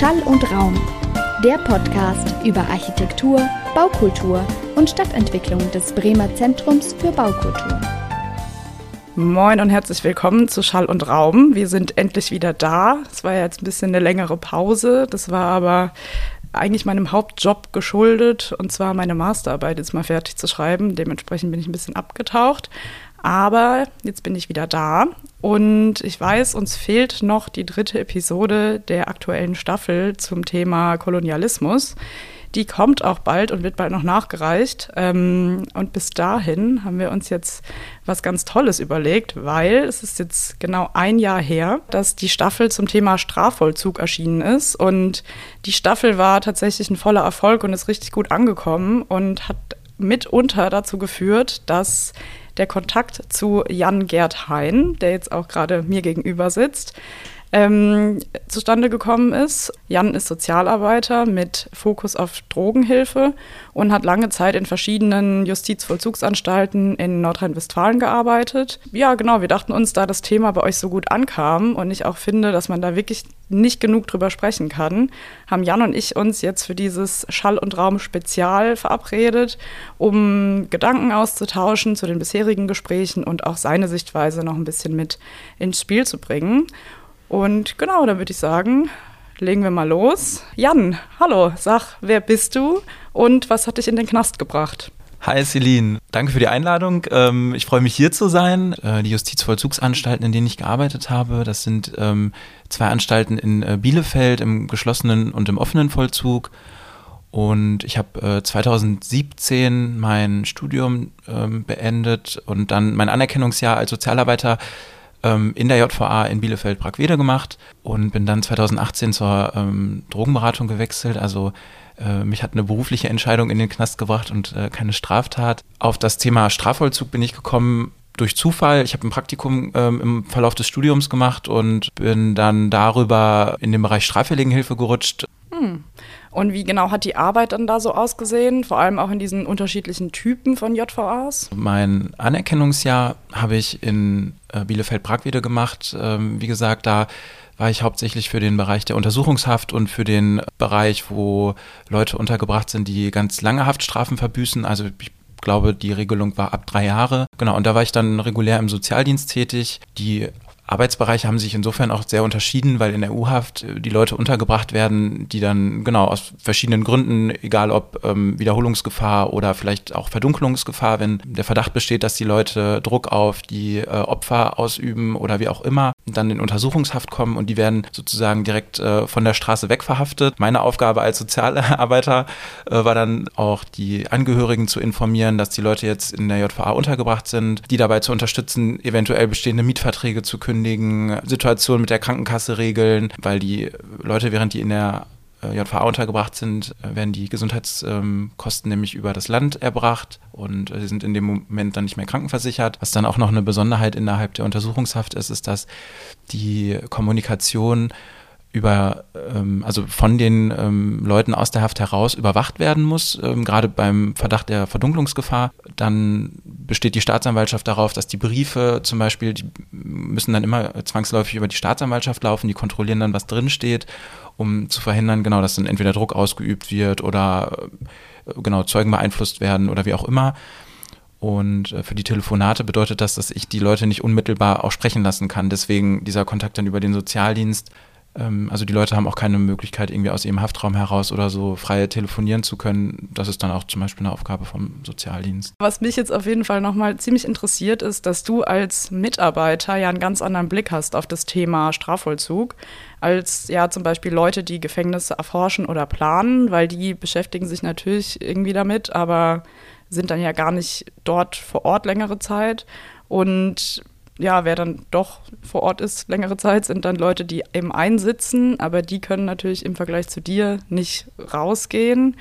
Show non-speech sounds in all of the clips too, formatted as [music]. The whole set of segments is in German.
Schall und Raum, der Podcast über Architektur, Baukultur und Stadtentwicklung des Bremer Zentrums für Baukultur. Moin und herzlich willkommen zu Schall und Raum. Wir sind endlich wieder da. Es war jetzt ein bisschen eine längere Pause. Das war aber eigentlich meinem Hauptjob geschuldet und zwar meine Masterarbeit jetzt mal fertig zu schreiben. Dementsprechend bin ich ein bisschen abgetaucht. Aber jetzt bin ich wieder da und ich weiß, uns fehlt noch die dritte Episode der aktuellen Staffel zum Thema Kolonialismus. Die kommt auch bald und wird bald noch nachgereicht. Ähm, und bis dahin haben wir uns jetzt was ganz Tolles überlegt, weil es ist jetzt genau ein Jahr her, dass die Staffel zum Thema Strafvollzug erschienen ist. Und die Staffel war tatsächlich ein voller Erfolg und ist richtig gut angekommen und hat mitunter dazu geführt, dass der Kontakt zu Jan Gerd Hein, der jetzt auch gerade mir gegenüber sitzt, ähm, zustande gekommen ist. Jan ist Sozialarbeiter mit Fokus auf Drogenhilfe und hat lange Zeit in verschiedenen Justizvollzugsanstalten in Nordrhein-Westfalen gearbeitet. Ja, genau, wir dachten uns, da das Thema bei euch so gut ankam und ich auch finde, dass man da wirklich nicht genug drüber sprechen kann, haben Jan und ich uns jetzt für dieses Schall- und Raum-Spezial verabredet, um Gedanken auszutauschen zu den bisherigen Gesprächen und auch seine Sichtweise noch ein bisschen mit ins Spiel zu bringen. Und genau, dann würde ich sagen, legen wir mal los. Jan, hallo, sag, wer bist du und was hat dich in den Knast gebracht? Hi Celine, danke für die Einladung. Ähm, ich freue mich hier zu sein. Äh, die Justizvollzugsanstalten, in denen ich gearbeitet habe, das sind ähm, zwei Anstalten in äh, Bielefeld im geschlossenen und im offenen Vollzug. Und ich habe 2017 mein Studium ähm, beendet und dann mein Anerkennungsjahr als Sozialarbeiter ähm, in der JVA in Bielefeld-Brackwede gemacht und bin dann 2018 zur ähm, Drogenberatung gewechselt. Also äh, mich hat eine berufliche Entscheidung in den Knast gebracht und äh, keine Straftat. Auf das Thema Strafvollzug bin ich gekommen durch Zufall. Ich habe ein Praktikum ähm, im Verlauf des Studiums gemacht und bin dann darüber in den Bereich Straffälligenhilfe gerutscht. Hm. Und wie genau hat die Arbeit dann da so ausgesehen, vor allem auch in diesen unterschiedlichen Typen von JVAs? Mein Anerkennungsjahr habe ich in äh, Bielefeld-Bragwede gemacht. Ähm, wie gesagt, da war ich hauptsächlich für den Bereich der Untersuchungshaft und für den Bereich, wo Leute untergebracht sind, die ganz lange Haftstrafen verbüßen. Also ich glaube, die Regelung war ab drei Jahre. Genau, und da war ich dann regulär im Sozialdienst tätig. Die Arbeitsbereiche haben sich insofern auch sehr unterschieden, weil in der U-Haft äh, die Leute untergebracht werden, die dann genau aus verschiedenen Gründen, egal ob ähm, Wiederholungsgefahr oder vielleicht auch Verdunkelungsgefahr, wenn der Verdacht besteht, dass die Leute Druck auf die äh, Opfer ausüben oder wie auch immer, dann in Untersuchungshaft kommen und die werden sozusagen direkt äh, von der Straße wegverhaftet. Meine Aufgabe als Sozialarbeiter äh, war dann auch die Angehörigen zu informieren, dass die Leute jetzt in der JVA untergebracht sind, die dabei zu unterstützen, eventuell bestehende Mietverträge zu kündigen kündigen, Situationen mit der Krankenkasse regeln, weil die Leute, während die in der äh, JVA untergebracht sind, äh, werden die Gesundheitskosten nämlich über das Land erbracht und äh, sie sind in dem Moment dann nicht mehr krankenversichert. Was dann auch noch eine Besonderheit innerhalb der Untersuchungshaft ist, ist, dass die Kommunikation über, ähm, also von den ähm, Leuten aus der Haft heraus überwacht werden muss, ähm, gerade beim Verdacht der Verdunklungsgefahr. Dann besteht die Staatsanwaltschaft darauf, dass die Briefe zum Beispiel, die müssen dann immer zwangsläufig über die Staatsanwaltschaft laufen, die kontrollieren dann, was drinsteht, um zu verhindern, genau, dass dann entweder Druck ausgeübt wird oder äh, genau Zeugen beeinflusst werden oder wie auch immer. Und äh, für die Telefonate bedeutet das, dass ich die Leute nicht unmittelbar auch sprechen lassen kann. Deswegen dieser Kontakt dann über den Sozialdienst also die Leute haben auch keine Möglichkeit, irgendwie aus ihrem Haftraum heraus oder so frei telefonieren zu können. Das ist dann auch zum Beispiel eine Aufgabe vom Sozialdienst. Was mich jetzt auf jeden Fall nochmal ziemlich interessiert, ist, dass du als Mitarbeiter ja einen ganz anderen Blick hast auf das Thema Strafvollzug als ja zum Beispiel Leute, die Gefängnisse erforschen oder planen, weil die beschäftigen sich natürlich irgendwie damit, aber sind dann ja gar nicht dort vor Ort längere Zeit. Und ja, wer dann doch vor Ort ist, längere Zeit, sind dann Leute, die eben einsitzen, aber die können natürlich im Vergleich zu dir nicht rausgehen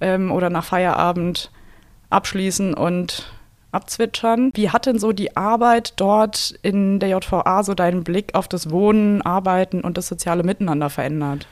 ähm, oder nach Feierabend abschließen und abzwitschern. Wie hat denn so die Arbeit dort in der JVA so deinen Blick auf das Wohnen, Arbeiten und das soziale Miteinander verändert?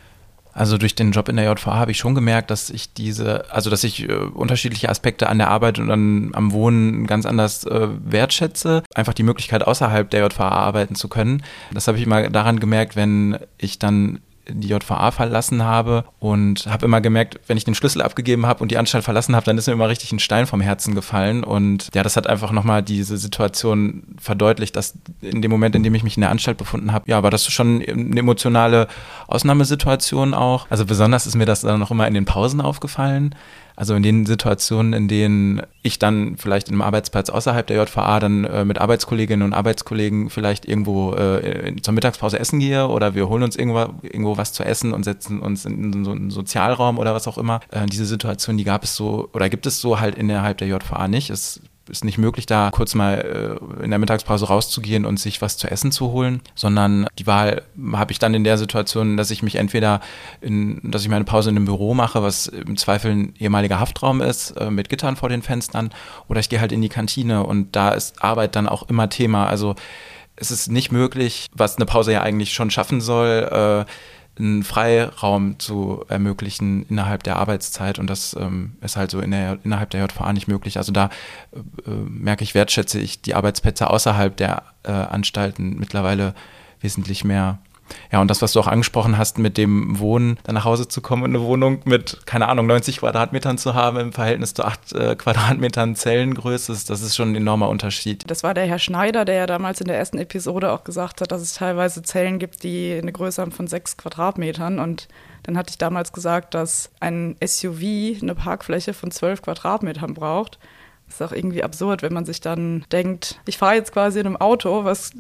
Also durch den Job in der JVA habe ich schon gemerkt, dass ich diese, also dass ich äh, unterschiedliche Aspekte an der Arbeit und an, am Wohnen ganz anders äh, wertschätze. Einfach die Möglichkeit, außerhalb der JVA arbeiten zu können. Das habe ich immer daran gemerkt, wenn ich dann die JVA verlassen habe und habe immer gemerkt, wenn ich den Schlüssel abgegeben habe und die Anstalt verlassen habe, dann ist mir immer richtig ein Stein vom Herzen gefallen und ja, das hat einfach nochmal diese Situation verdeutlicht, dass in dem Moment, in dem ich mich in der Anstalt befunden habe, ja, war das schon eine emotionale Ausnahmesituation auch. Also besonders ist mir das dann noch immer in den Pausen aufgefallen. Also in den Situationen, in denen ich dann vielleicht in einem Arbeitsplatz außerhalb der JVA dann äh, mit Arbeitskolleginnen und Arbeitskollegen vielleicht irgendwo äh, zur Mittagspause essen gehe oder wir holen uns irgendwo, irgendwo was zu essen und setzen uns in so einen Sozialraum oder was auch immer. Äh, diese Situation, die gab es so oder gibt es so halt innerhalb der JVA nicht. Es ist nicht möglich, da kurz mal äh, in der Mittagspause rauszugehen und sich was zu essen zu holen, sondern die Wahl habe ich dann in der Situation, dass ich mich entweder, in, dass ich meine Pause in einem Büro mache, was im Zweifel ein ehemaliger Haftraum ist, äh, mit Gittern vor den Fenstern, oder ich gehe halt in die Kantine und da ist Arbeit dann auch immer Thema. Also es ist nicht möglich, was eine Pause ja eigentlich schon schaffen soll, äh, einen Freiraum zu ermöglichen innerhalb der Arbeitszeit und das ähm, ist halt so in der, innerhalb der JVA nicht möglich. Also da äh, merke ich, wertschätze ich die Arbeitsplätze außerhalb der äh, Anstalten mittlerweile wesentlich mehr. Ja, und das, was du auch angesprochen hast, mit dem Wohnen, dann nach Hause zu kommen und eine Wohnung mit, keine Ahnung, 90 Quadratmetern zu haben im Verhältnis zu 8 äh, Quadratmetern Zellengröße, das ist schon ein enormer Unterschied. Das war der Herr Schneider, der ja damals in der ersten Episode auch gesagt hat, dass es teilweise Zellen gibt, die eine Größe haben von 6 Quadratmetern. Und dann hatte ich damals gesagt, dass ein SUV eine Parkfläche von 12 Quadratmetern braucht. Das ist auch irgendwie absurd, wenn man sich dann denkt, ich fahre jetzt quasi in einem Auto, was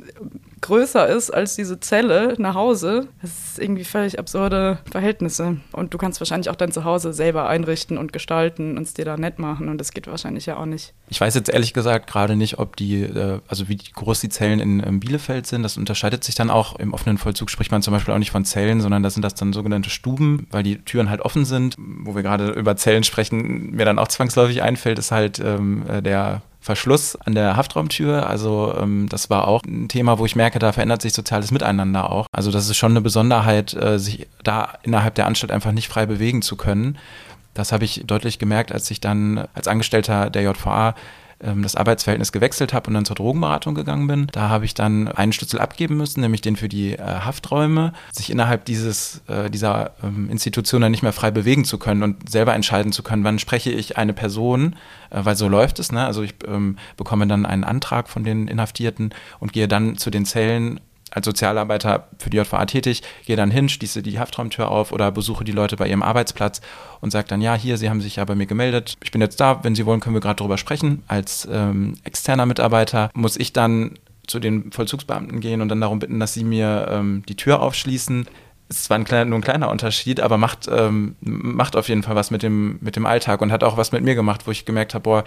größer ist als diese Zelle nach Hause. Das ist irgendwie völlig absurde Verhältnisse. Und du kannst wahrscheinlich auch dein Zuhause selber einrichten und gestalten und es dir da nett machen. Und das geht wahrscheinlich ja auch nicht. Ich weiß jetzt ehrlich gesagt gerade nicht, ob die, äh, also wie groß die Zellen in Bielefeld sind. Das unterscheidet sich dann auch. Im offenen Vollzug spricht man zum Beispiel auch nicht von Zellen, sondern das sind das dann sogenannte Stuben, weil die Türen halt offen sind. Wo wir gerade über Zellen sprechen, mir dann auch zwangsläufig einfällt, ist halt ähm, äh, der Verschluss an der Haftraumtür. Also ähm, das war auch ein Thema, wo ich merke, da verändert sich soziales Miteinander auch. Also das ist schon eine Besonderheit, äh, sich da innerhalb der Anstalt einfach nicht frei bewegen zu können. Das habe ich deutlich gemerkt, als ich dann als Angestellter der JVA ähm, das Arbeitsverhältnis gewechselt habe und dann zur Drogenberatung gegangen bin. Da habe ich dann einen Schlüssel abgeben müssen, nämlich den für die äh, Hafträume, sich innerhalb dieses, äh, dieser ähm, Institution dann nicht mehr frei bewegen zu können und selber entscheiden zu können, wann spreche ich eine Person, äh, weil so läuft es. Ne? Also ich ähm, bekomme dann einen Antrag von den Inhaftierten und gehe dann zu den Zellen als Sozialarbeiter für die JVA tätig, gehe dann hin, schließe die Haftraumtür auf oder besuche die Leute bei ihrem Arbeitsplatz und sage dann, ja, hier, Sie haben sich ja bei mir gemeldet, ich bin jetzt da, wenn Sie wollen, können wir gerade darüber sprechen. Als ähm, externer Mitarbeiter muss ich dann zu den Vollzugsbeamten gehen und dann darum bitten, dass sie mir ähm, die Tür aufschließen. Ist zwar ein kleiner, nur ein kleiner Unterschied, aber macht, ähm, macht auf jeden Fall was mit dem, mit dem Alltag und hat auch was mit mir gemacht, wo ich gemerkt habe, boah,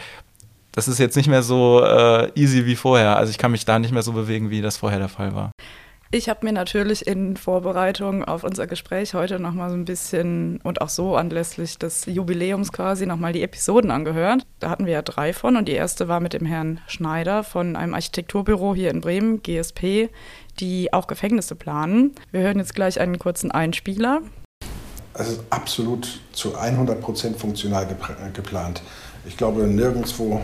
das ist jetzt nicht mehr so äh, easy wie vorher. Also ich kann mich da nicht mehr so bewegen, wie das vorher der Fall war. Ich habe mir natürlich in Vorbereitung auf unser Gespräch heute nochmal so ein bisschen und auch so anlässlich des Jubiläums quasi nochmal die Episoden angehört. Da hatten wir ja drei von und die erste war mit dem Herrn Schneider von einem Architekturbüro hier in Bremen, GSP, die auch Gefängnisse planen. Wir hören jetzt gleich einen kurzen Einspieler. Es ist absolut zu 100 Prozent funktional geplant. Ich glaube, nirgendwo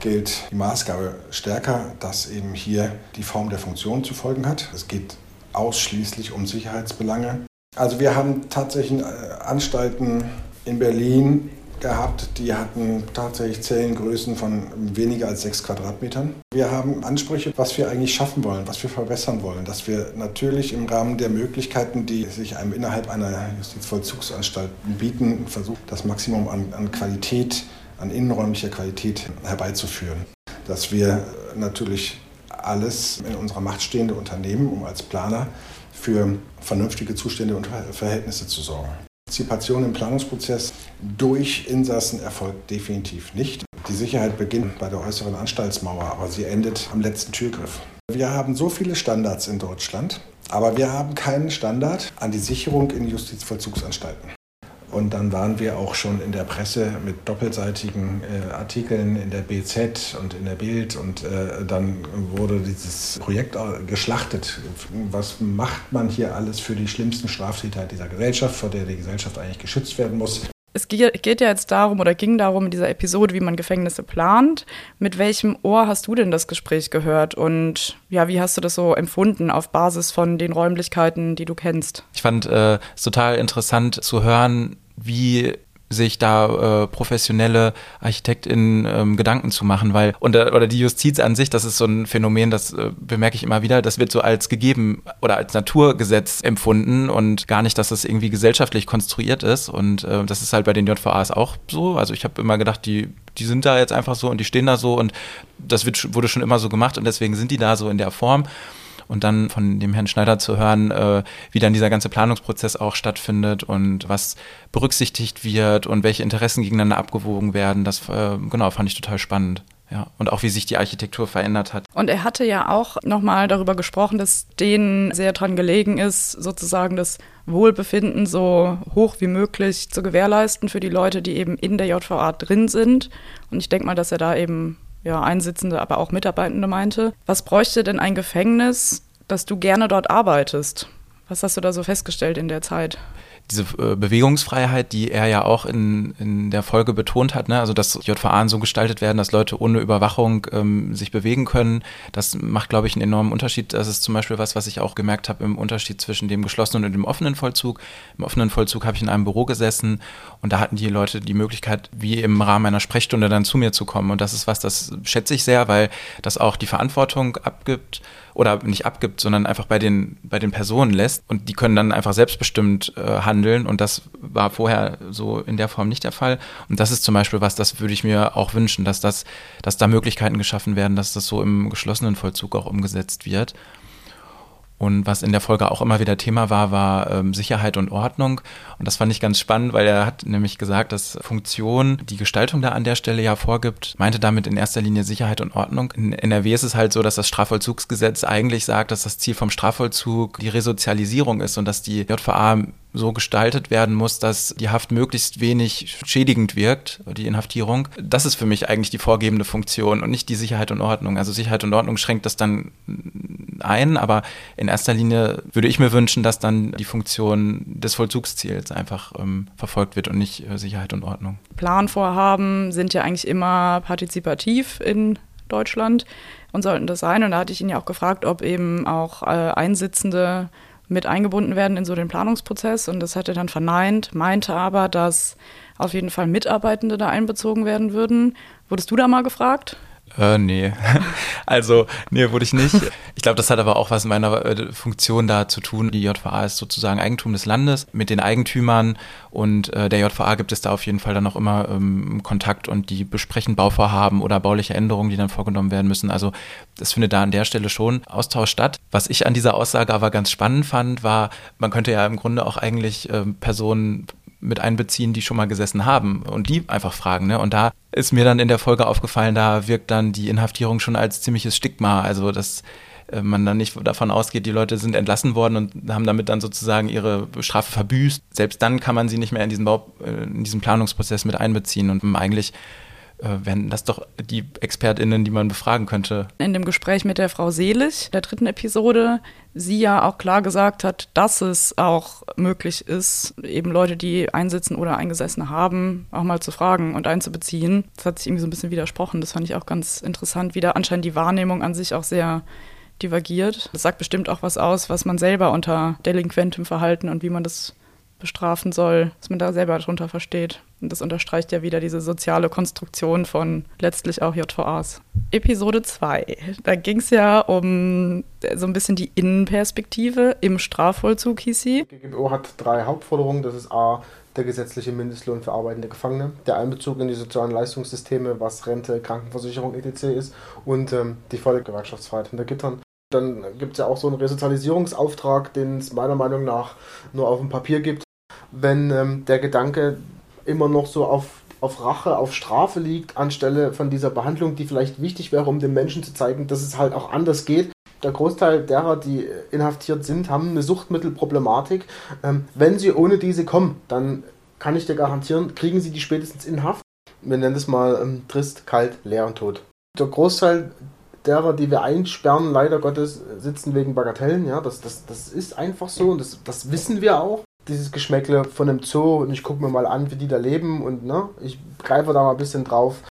gilt die Maßgabe stärker, dass eben hier die Form der Funktion zu folgen hat. Es geht ausschließlich um Sicherheitsbelange. Also wir haben tatsächlich äh, Anstalten in Berlin gehabt, die hatten tatsächlich Zellengrößen von weniger als sechs Quadratmetern. Wir haben Ansprüche, was wir eigentlich schaffen wollen, was wir verbessern wollen, dass wir natürlich im Rahmen der Möglichkeiten, die sich einem innerhalb einer Justizvollzugsanstalt bieten, versuchen, das Maximum an, an Qualität an innenräumlicher Qualität herbeizuführen. Dass wir natürlich alles in unserer Macht stehende unternehmen, um als Planer für vernünftige Zustände und Verhältnisse zu sorgen. Partizipation im Planungsprozess durch Insassen erfolgt definitiv nicht. Die Sicherheit beginnt bei der äußeren Anstaltsmauer, aber sie endet am letzten Türgriff. Wir haben so viele Standards in Deutschland, aber wir haben keinen Standard an die Sicherung in Justizvollzugsanstalten. Und dann waren wir auch schon in der Presse mit doppelseitigen äh, Artikeln in der BZ und in der Bild. Und äh, dann wurde dieses Projekt geschlachtet. Was macht man hier alles für die schlimmsten Straftäter dieser Gesellschaft, vor der die Gesellschaft eigentlich geschützt werden muss? Es geht ja jetzt darum oder ging darum in dieser Episode, wie man Gefängnisse plant. Mit welchem Ohr hast du denn das Gespräch gehört und ja, wie hast du das so empfunden auf Basis von den Räumlichkeiten, die du kennst? Ich fand äh, es total interessant zu hören, wie sich da äh, professionelle ArchitektInnen ähm, Gedanken zu machen, weil, und, äh, oder die Justiz an sich, das ist so ein Phänomen, das äh, bemerke ich immer wieder, das wird so als gegeben oder als Naturgesetz empfunden und gar nicht, dass das irgendwie gesellschaftlich konstruiert ist. Und äh, das ist halt bei den JVAs auch so. Also ich habe immer gedacht, die, die sind da jetzt einfach so und die stehen da so und das wird, wurde schon immer so gemacht und deswegen sind die da so in der Form und dann von dem Herrn Schneider zu hören, äh, wie dann dieser ganze Planungsprozess auch stattfindet und was berücksichtigt wird und welche Interessen gegeneinander abgewogen werden, das äh, genau fand ich total spannend. Ja, und auch wie sich die Architektur verändert hat. Und er hatte ja auch nochmal darüber gesprochen, dass denen sehr dran gelegen ist, sozusagen das Wohlbefinden so hoch wie möglich zu gewährleisten für die Leute, die eben in der JVA drin sind. Und ich denke mal, dass er da eben ja, Einsitzende, aber auch Mitarbeitende meinte. Was bräuchte denn ein Gefängnis, dass du gerne dort arbeitest? Was hast du da so festgestellt in der Zeit? Diese äh, Bewegungsfreiheit, die er ja auch in, in der Folge betont hat, ne? also dass JVA so gestaltet werden, dass Leute ohne Überwachung ähm, sich bewegen können, das macht, glaube ich, einen enormen Unterschied. Das ist zum Beispiel was, was ich auch gemerkt habe im Unterschied zwischen dem geschlossenen und dem offenen Vollzug. Im offenen Vollzug habe ich in einem Büro gesessen und da hatten die Leute die Möglichkeit, wie im Rahmen einer Sprechstunde dann zu mir zu kommen. Und das ist was, das schätze ich sehr, weil das auch die Verantwortung abgibt oder nicht abgibt, sondern einfach bei den, bei den Personen lässt und die können dann einfach selbstbestimmt äh, handeln und das war vorher so in der Form nicht der Fall. Und das ist zum Beispiel was, das würde ich mir auch wünschen, dass das, dass da Möglichkeiten geschaffen werden, dass das so im geschlossenen Vollzug auch umgesetzt wird. Und was in der Folge auch immer wieder Thema war, war ähm, Sicherheit und Ordnung. Und das fand ich ganz spannend, weil er hat nämlich gesagt, dass Funktion die Gestaltung da an der Stelle ja vorgibt, meinte damit in erster Linie Sicherheit und Ordnung. In NRW ist es halt so, dass das Strafvollzugsgesetz eigentlich sagt, dass das Ziel vom Strafvollzug die Resozialisierung ist und dass die JVA so gestaltet werden muss, dass die Haft möglichst wenig schädigend wirkt, die Inhaftierung. Das ist für mich eigentlich die vorgebende Funktion und nicht die Sicherheit und Ordnung. Also Sicherheit und Ordnung schränkt das dann ein, aber in erster Linie würde ich mir wünschen, dass dann die Funktion des Vollzugsziels einfach ähm, verfolgt wird und nicht äh, Sicherheit und Ordnung. Planvorhaben sind ja eigentlich immer partizipativ in Deutschland und sollten das sein. Und da hatte ich ihn ja auch gefragt, ob eben auch äh, Einsitzende mit eingebunden werden in so den Planungsprozess. Und das hat er dann verneint, meinte aber, dass auf jeden Fall Mitarbeitende da einbezogen werden würden. Wurdest du da mal gefragt? Äh, nee. [laughs] Also, nee, wurde ich nicht. [laughs] Ich glaube, das hat aber auch was in meiner äh, Funktion da zu tun. Die JVA ist sozusagen Eigentum des Landes mit den Eigentümern und äh, der JVA gibt es da auf jeden Fall dann auch immer ähm, Kontakt und die besprechen Bauvorhaben oder bauliche Änderungen, die dann vorgenommen werden müssen. Also, das findet da an der Stelle schon Austausch statt. Was ich an dieser Aussage aber ganz spannend fand, war, man könnte ja im Grunde auch eigentlich äh, Personen mit einbeziehen, die schon mal gesessen haben und die einfach fragen. Ne? Und da ist mir dann in der Folge aufgefallen, da wirkt dann die Inhaftierung schon als ziemliches Stigma. Also dass äh, man dann nicht davon ausgeht, die Leute sind entlassen worden und haben damit dann sozusagen ihre Strafe verbüßt. Selbst dann kann man sie nicht mehr in diesen Bau, äh, in diesen Planungsprozess mit einbeziehen und eigentlich wären das doch die ExpertInnen, die man befragen könnte. In dem Gespräch mit der Frau Selig, der dritten Episode, sie ja auch klar gesagt hat, dass es auch möglich ist, eben Leute, die einsitzen oder eingesessen haben, auch mal zu fragen und einzubeziehen. Das hat sich irgendwie so ein bisschen widersprochen. Das fand ich auch ganz interessant, wie da anscheinend die Wahrnehmung an sich auch sehr divergiert. Das sagt bestimmt auch was aus, was man selber unter delinquentem Verhalten und wie man das bestrafen soll, was man da selber darunter versteht. Und das unterstreicht ja wieder diese soziale Konstruktion von letztlich auch JVAs. Episode 2. Da ging es ja um so ein bisschen die Innenperspektive im Strafvollzug, hieß sie. Die GGBO hat drei Hauptforderungen. Das ist A, der gesetzliche Mindestlohn für arbeitende Gefangene, der Einbezug in die sozialen Leistungssysteme, was Rente, Krankenversicherung etc. ist und ähm, die volle Gewerkschaftsfreiheit hinter Gittern. Dann gibt es ja auch so einen Resozialisierungsauftrag, den es meiner Meinung nach nur auf dem Papier gibt wenn ähm, der Gedanke immer noch so auf, auf Rache, auf Strafe liegt, anstelle von dieser Behandlung, die vielleicht wichtig wäre, um den Menschen zu zeigen, dass es halt auch anders geht. Der Großteil derer, die inhaftiert sind, haben eine Suchtmittelproblematik. Ähm, wenn sie ohne diese kommen, dann kann ich dir garantieren, kriegen sie die spätestens in Haft. Wir nennen es mal ähm, trist, kalt, leer und tot. Der Großteil derer, die wir einsperren, leider Gottes, sitzen wegen Bagatellen. Ja, das, das, das ist einfach so und das, das wissen wir auch dieses Geschmäckle von einem Zoo und ich gucke mir mal an, wie die da leben und ne, ich greife da mal ein bisschen drauf.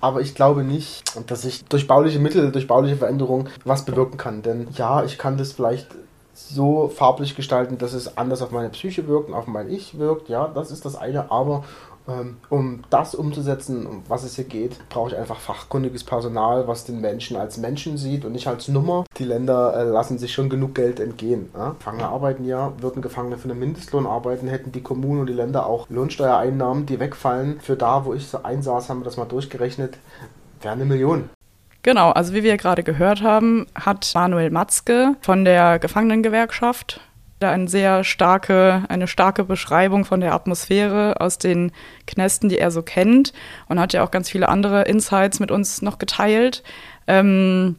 Aber ich glaube nicht, dass ich durch bauliche Mittel, durch bauliche Veränderung was bewirken kann. Denn ja, ich kann das vielleicht so farblich gestalten, dass es anders auf meine Psyche wirkt auf mein Ich wirkt. Ja, das ist das eine. Aber um das umzusetzen, um was es hier geht, brauche ich einfach fachkundiges Personal, was den Menschen als Menschen sieht und nicht als Nummer. Die Länder äh, lassen sich schon genug Geld entgehen. Gefangene arbeiten ja, würden Gefangene für einen Mindestlohn arbeiten, hätten die Kommunen und die Länder auch Lohnsteuereinnahmen, die wegfallen. Für da, wo ich so einsaß, haben wir das mal durchgerechnet, wäre eine Million. Genau, also wie wir gerade gehört haben, hat Manuel Matzke von der Gefangenengewerkschaft eine sehr starke, eine starke Beschreibung von der Atmosphäre aus den Knästen, die er so kennt und hat ja auch ganz viele andere Insights mit uns noch geteilt. Ähm,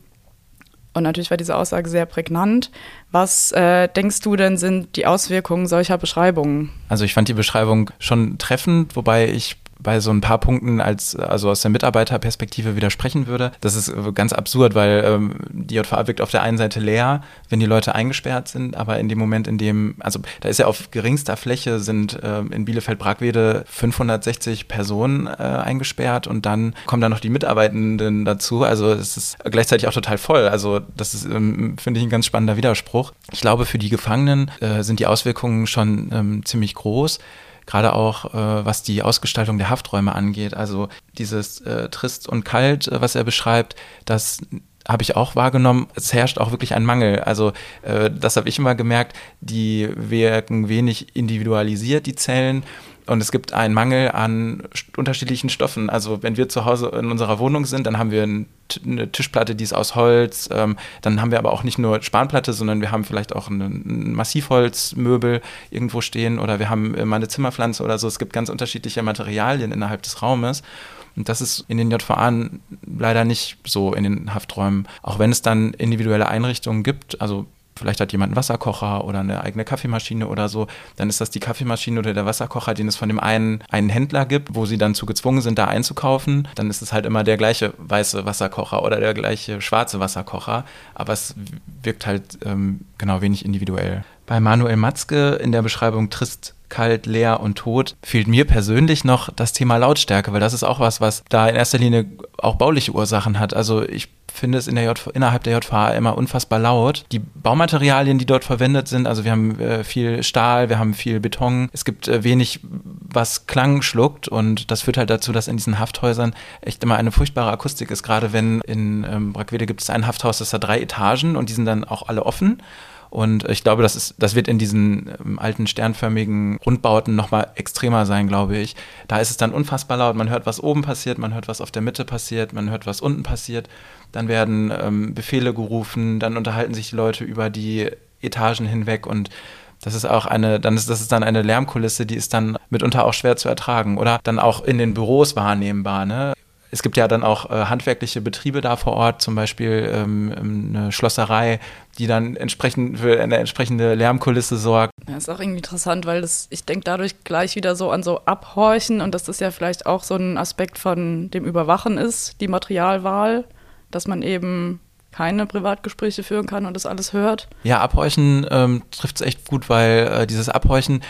und natürlich war diese Aussage sehr prägnant. Was äh, denkst du denn sind die Auswirkungen solcher Beschreibungen? Also ich fand die Beschreibung schon treffend, wobei ich bei so ein paar Punkten als, also aus der Mitarbeiterperspektive widersprechen würde. Das ist ganz absurd, weil ähm, die JVA wirkt auf der einen Seite leer, wenn die Leute eingesperrt sind, aber in dem Moment, in dem, also da ist ja auf geringster Fläche sind ähm, in Bielefeld-Bragwede 560 Personen äh, eingesperrt und dann kommen da noch die Mitarbeitenden dazu. Also es ist gleichzeitig auch total voll. Also das ist, ähm, finde ich, ein ganz spannender Widerspruch. Ich glaube, für die Gefangenen äh, sind die Auswirkungen schon ähm, ziemlich groß gerade auch äh, was die Ausgestaltung der Hafträume angeht. Also dieses äh, Trist und Kalt, äh, was er beschreibt, das habe ich auch wahrgenommen, es herrscht auch wirklich ein Mangel. Also äh, das habe ich immer gemerkt, die wirken wenig individualisiert, die Zellen. Und es gibt einen Mangel an unterschiedlichen Stoffen. Also wenn wir zu Hause in unserer Wohnung sind, dann haben wir eine Tischplatte, die ist aus Holz. Ähm, dann haben wir aber auch nicht nur Spanplatte, sondern wir haben vielleicht auch ein Massivholzmöbel irgendwo stehen oder wir haben mal eine Zimmerpflanze oder so. Es gibt ganz unterschiedliche Materialien innerhalb des Raumes. Und das ist in den JVA leider nicht so in den Hafträumen. Auch wenn es dann individuelle Einrichtungen gibt, also vielleicht hat jemand einen Wasserkocher oder eine eigene Kaffeemaschine oder so, dann ist das die Kaffeemaschine oder der Wasserkocher, den es von dem einen einen Händler gibt, wo sie dann zu gezwungen sind, da einzukaufen. Dann ist es halt immer der gleiche weiße Wasserkocher oder der gleiche schwarze Wasserkocher, aber es wirkt halt ähm, genau wenig individuell. Bei Manuel Matzke in der Beschreibung trist kalt, leer und tot, fehlt mir persönlich noch das Thema Lautstärke, weil das ist auch was, was da in erster Linie auch bauliche Ursachen hat. Also ich finde es in der J innerhalb der JVA immer unfassbar laut. Die Baumaterialien, die dort verwendet sind, also wir haben äh, viel Stahl, wir haben viel Beton. Es gibt äh, wenig, was Klang schluckt und das führt halt dazu, dass in diesen Hafthäusern echt immer eine furchtbare Akustik ist. Gerade wenn in ähm, Brackwede gibt es ein Hafthaus, das hat drei Etagen und die sind dann auch alle offen. Und ich glaube, das, ist, das wird in diesen ähm, alten sternförmigen Rundbauten nochmal extremer sein, glaube ich. Da ist es dann unfassbar laut. Man hört, was oben passiert, man hört, was auf der Mitte passiert, man hört, was unten passiert. Dann werden ähm, Befehle gerufen, dann unterhalten sich die Leute über die Etagen hinweg und das ist auch eine, dann ist das ist dann eine Lärmkulisse, die ist dann mitunter auch schwer zu ertragen oder dann auch in den Büros wahrnehmbar. Ne? Es gibt ja dann auch äh, handwerkliche Betriebe da vor Ort, zum Beispiel ähm, eine Schlosserei, die dann entsprechend für eine entsprechende Lärmkulisse sorgt. Ja, ist auch irgendwie interessant, weil das, ich denke dadurch gleich wieder so an so Abhorchen und dass das ja vielleicht auch so ein Aspekt von dem Überwachen ist, die Materialwahl, dass man eben keine Privatgespräche führen kann und das alles hört. Ja, Abhorchen ähm, trifft es echt gut, weil äh, dieses Abhorchen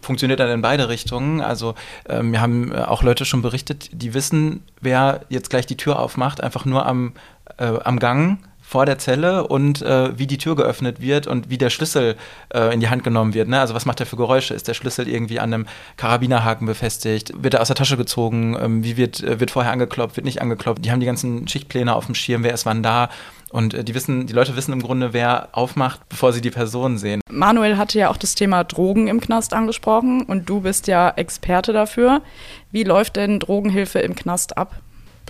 funktioniert dann in beide Richtungen. Also ähm, wir haben äh, auch Leute schon berichtet, die wissen, wer jetzt gleich die Tür aufmacht, einfach nur am, äh, am Gang vor der Zelle und äh, wie die Tür geöffnet wird und wie der Schlüssel äh, in die Hand genommen wird. Ne? Also was macht er für Geräusche? Ist der Schlüssel irgendwie an einem Karabinerhaken befestigt? Wird er aus der Tasche gezogen? Ähm, wie wird, äh, wird vorher angeklopft? Wird nicht angeklopft? Die haben die ganzen Schichtpläne auf dem Schirm. Wer ist wann da? Und äh, die wissen, die Leute wissen im Grunde, wer aufmacht, bevor sie die Person sehen. Manuel hatte ja auch das Thema Drogen im Knast angesprochen und du bist ja Experte dafür. Wie läuft denn Drogenhilfe im Knast ab?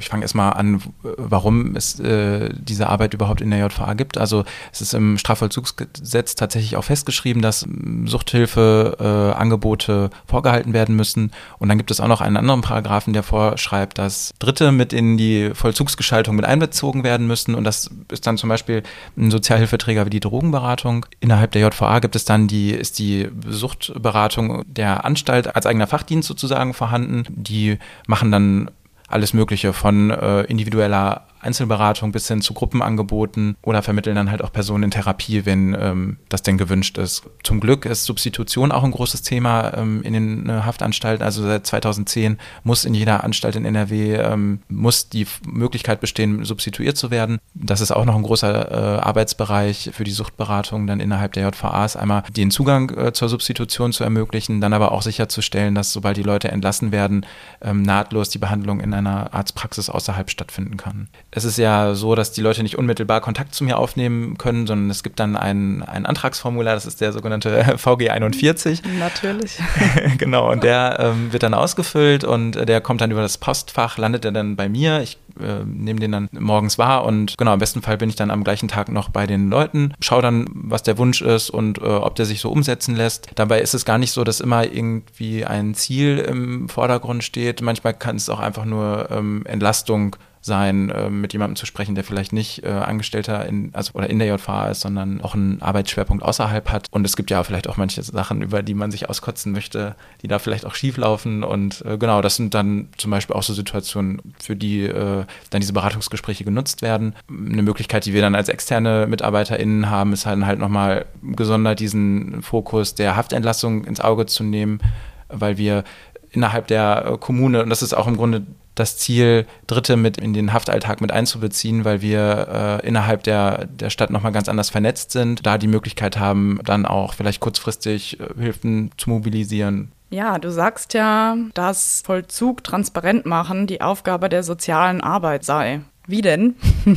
Ich fange erstmal an, warum es äh, diese Arbeit überhaupt in der JVA gibt. Also es ist im Strafvollzugsgesetz tatsächlich auch festgeschrieben, dass Suchthilfeangebote äh, vorgehalten werden müssen. Und dann gibt es auch noch einen anderen Paragraphen, der vorschreibt, dass Dritte mit in die Vollzugsgestaltung mit einbezogen werden müssen. Und das ist dann zum Beispiel ein Sozialhilfeträger wie die Drogenberatung. Innerhalb der JVA gibt es dann die, ist die Suchtberatung der Anstalt als eigener Fachdienst sozusagen vorhanden. Die machen dann alles Mögliche von äh, individueller Einzelberatung bis hin zu Gruppenangeboten oder vermitteln dann halt auch Personen in Therapie, wenn ähm, das denn gewünscht ist. Zum Glück ist Substitution auch ein großes Thema ähm, in den äh, Haftanstalten. Also seit 2010 muss in jeder Anstalt in NRW ähm, muss die Möglichkeit bestehen, substituiert zu werden. Das ist auch noch ein großer äh, Arbeitsbereich für die Suchtberatung dann innerhalb der JVAs. Einmal den Zugang äh, zur Substitution zu ermöglichen, dann aber auch sicherzustellen, dass sobald die Leute entlassen werden, ähm, nahtlos die Behandlung in einer Arztpraxis außerhalb stattfinden kann es ist ja so, dass die Leute nicht unmittelbar Kontakt zu mir aufnehmen können, sondern es gibt dann ein, ein Antragsformular, das ist der sogenannte [laughs] VG 41. Natürlich. [laughs] genau, und der ähm, wird dann ausgefüllt und der kommt dann über das Postfach, landet er dann bei mir. Ich äh, nehme den dann morgens wahr und genau, im besten Fall bin ich dann am gleichen Tag noch bei den Leuten, schaue dann, was der Wunsch ist und äh, ob der sich so umsetzen lässt. Dabei ist es gar nicht so, dass immer irgendwie ein Ziel im Vordergrund steht. Manchmal kann es auch einfach nur ähm, Entlastung sein, äh, mit jemandem zu sprechen, der vielleicht nicht äh, Angestellter in, also oder in der JVA ist, sondern auch einen Arbeitsschwerpunkt außerhalb hat. Und es gibt ja vielleicht auch manche Sachen, über die man sich auskotzen möchte, die da vielleicht auch schief laufen. Und äh, genau, das sind dann zum Beispiel auch so Situationen, für die äh, dann diese Beratungsgespräche genutzt werden. Eine Möglichkeit, die wir dann als externe MitarbeiterInnen haben, ist halt halt nochmal gesondert diesen Fokus der Haftentlassung ins Auge zu nehmen, weil wir innerhalb der äh, Kommune, und das ist auch im Grunde das Ziel, Dritte mit in den Haftalltag mit einzubeziehen, weil wir äh, innerhalb der, der Stadt nochmal ganz anders vernetzt sind, da die Möglichkeit haben, dann auch vielleicht kurzfristig äh, Hilfen zu mobilisieren. Ja, du sagst ja, dass Vollzug transparent machen die Aufgabe der sozialen Arbeit sei. Wie denn? [laughs]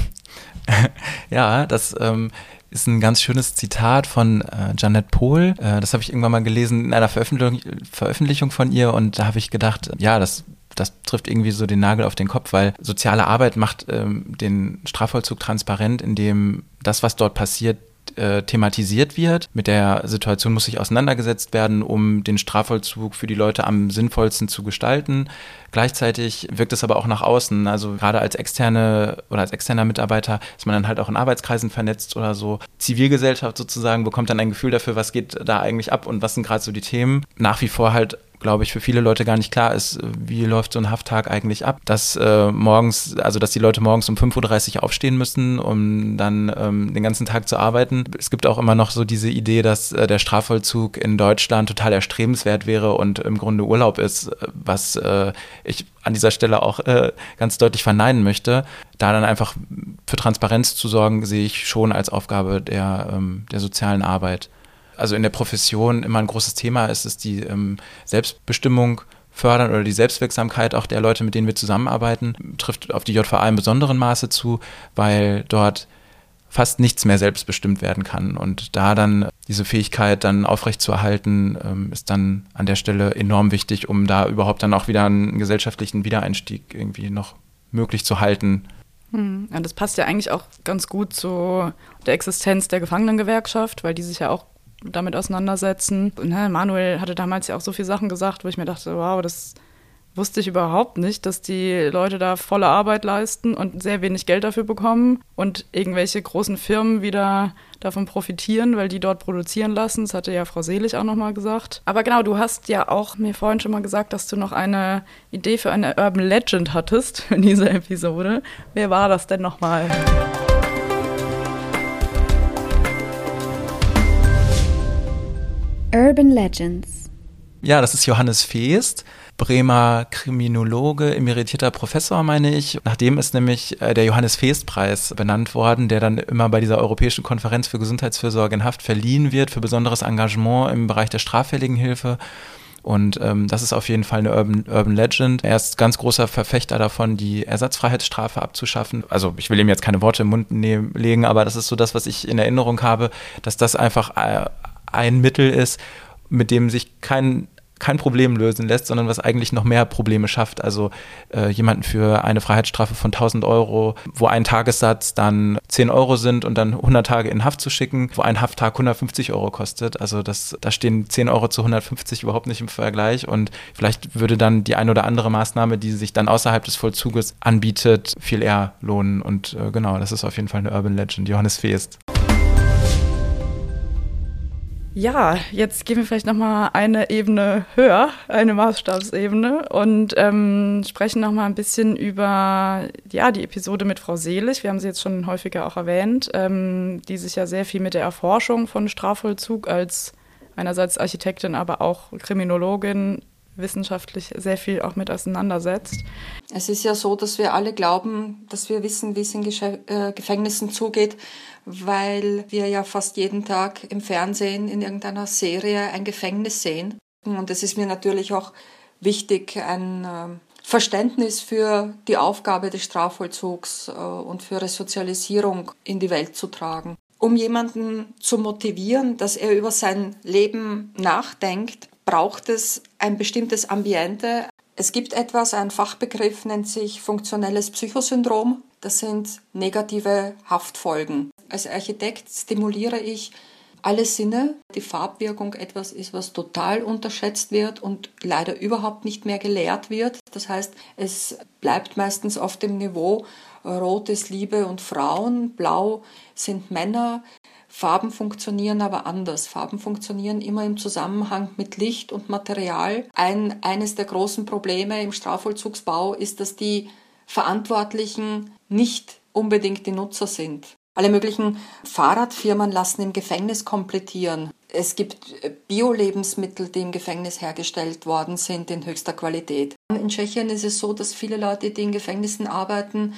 ja, das ähm, ist ein ganz schönes Zitat von äh, Janet Pohl. Äh, das habe ich irgendwann mal gelesen in einer Veröffentlichung, Veröffentlichung von ihr und da habe ich gedacht, ja, das das trifft irgendwie so den Nagel auf den Kopf, weil soziale Arbeit macht ähm, den Strafvollzug transparent, indem das, was dort passiert, äh, thematisiert wird. Mit der Situation muss sich auseinandergesetzt werden, um den Strafvollzug für die Leute am sinnvollsten zu gestalten. Gleichzeitig wirkt es aber auch nach außen. Also gerade als externe oder als externer Mitarbeiter ist man dann halt auch in Arbeitskreisen vernetzt oder so. Zivilgesellschaft sozusagen bekommt dann ein Gefühl dafür, was geht da eigentlich ab und was sind gerade so die Themen. Nach wie vor halt glaube ich, für viele Leute gar nicht klar ist, wie läuft so ein Hafttag eigentlich ab. Dass äh, morgens, also dass die Leute morgens um 5.30 Uhr aufstehen müssen, um dann ähm, den ganzen Tag zu arbeiten. Es gibt auch immer noch so diese Idee, dass äh, der Strafvollzug in Deutschland total erstrebenswert wäre und im Grunde Urlaub ist, was äh, ich an dieser Stelle auch äh, ganz deutlich verneinen möchte. Da dann einfach für Transparenz zu sorgen, sehe ich schon als Aufgabe der, ähm, der sozialen Arbeit also in der Profession immer ein großes Thema ist, ist die ähm, Selbstbestimmung fördern oder die Selbstwirksamkeit auch der Leute, mit denen wir zusammenarbeiten, trifft auf die JVA in besonderem Maße zu, weil dort fast nichts mehr selbstbestimmt werden kann. Und da dann diese Fähigkeit dann aufrechtzuerhalten, ähm, ist dann an der Stelle enorm wichtig, um da überhaupt dann auch wieder einen gesellschaftlichen Wiedereinstieg irgendwie noch möglich zu halten. Hm. Ja, das passt ja eigentlich auch ganz gut zu der Existenz der Gefangenengewerkschaft, weil die sich ja auch damit auseinandersetzen. Ne, Manuel hatte damals ja auch so viele Sachen gesagt, wo ich mir dachte, wow, das wusste ich überhaupt nicht, dass die Leute da volle Arbeit leisten und sehr wenig Geld dafür bekommen und irgendwelche großen Firmen wieder davon profitieren, weil die dort produzieren lassen. Das hatte ja Frau Selig auch nochmal gesagt. Aber genau, du hast ja auch mir vorhin schon mal gesagt, dass du noch eine Idee für eine Urban Legend hattest in dieser Episode. Wer war das denn nochmal? Urban Legends. Ja, das ist Johannes Feest, Bremer Kriminologe, emeritierter Professor, meine ich. Nachdem ist nämlich äh, der Johannes Feest-Preis benannt worden, der dann immer bei dieser Europäischen Konferenz für Gesundheitsfürsorge in Haft verliehen wird für besonderes Engagement im Bereich der straffälligen Hilfe. Und ähm, das ist auf jeden Fall eine Urban, Urban Legend. Er ist ganz großer Verfechter davon, die Ersatzfreiheitsstrafe abzuschaffen. Also ich will ihm jetzt keine Worte im Mund nehmen, legen, aber das ist so das, was ich in Erinnerung habe, dass das einfach äh, ein Mittel ist, mit dem sich kein kein Problem lösen lässt, sondern was eigentlich noch mehr Probleme schafft. Also äh, jemanden für eine Freiheitsstrafe von 1000 Euro, wo ein Tagessatz dann 10 Euro sind und dann 100 Tage in Haft zu schicken, wo ein Hafttag 150 Euro kostet. Also das, da stehen 10 Euro zu 150 überhaupt nicht im Vergleich und vielleicht würde dann die eine oder andere Maßnahme, die sich dann außerhalb des Vollzuges anbietet, viel eher lohnen. Und äh, genau, das ist auf jeden Fall eine Urban Legend. Johannes Feest. Ja, jetzt gehen wir vielleicht nochmal eine Ebene höher, eine Maßstabsebene und ähm, sprechen nochmal ein bisschen über ja, die Episode mit Frau Selig. Wir haben sie jetzt schon häufiger auch erwähnt, ähm, die sich ja sehr viel mit der Erforschung von Strafvollzug als einerseits Architektin, aber auch Kriminologin wissenschaftlich sehr viel auch mit auseinandersetzt. Es ist ja so, dass wir alle glauben, dass wir wissen, wie es in äh, Gefängnissen zugeht weil wir ja fast jeden Tag im Fernsehen in irgendeiner Serie ein Gefängnis sehen. Und es ist mir natürlich auch wichtig, ein ähm, Verständnis für die Aufgabe des Strafvollzugs äh, und für Resozialisierung in die Welt zu tragen. Um jemanden zu motivieren, dass er über sein Leben nachdenkt, braucht es ein bestimmtes Ambiente. Es gibt etwas, ein Fachbegriff nennt sich funktionelles Psychosyndrom. Das sind negative Haftfolgen. Als Architekt stimuliere ich alle Sinne. Die Farbwirkung etwas ist, was total unterschätzt wird und leider überhaupt nicht mehr gelehrt wird. Das heißt, es bleibt meistens auf dem Niveau Rot ist Liebe und Frauen, Blau sind Männer. Farben funktionieren aber anders. Farben funktionieren immer im Zusammenhang mit Licht und Material. Ein, eines der großen Probleme im Strafvollzugsbau ist, dass die Verantwortlichen nicht unbedingt die Nutzer sind. Alle möglichen Fahrradfirmen lassen im Gefängnis komplettieren. Es gibt Bio-Lebensmittel, die im Gefängnis hergestellt worden sind in höchster Qualität. In Tschechien ist es so, dass viele Leute, die in Gefängnissen arbeiten,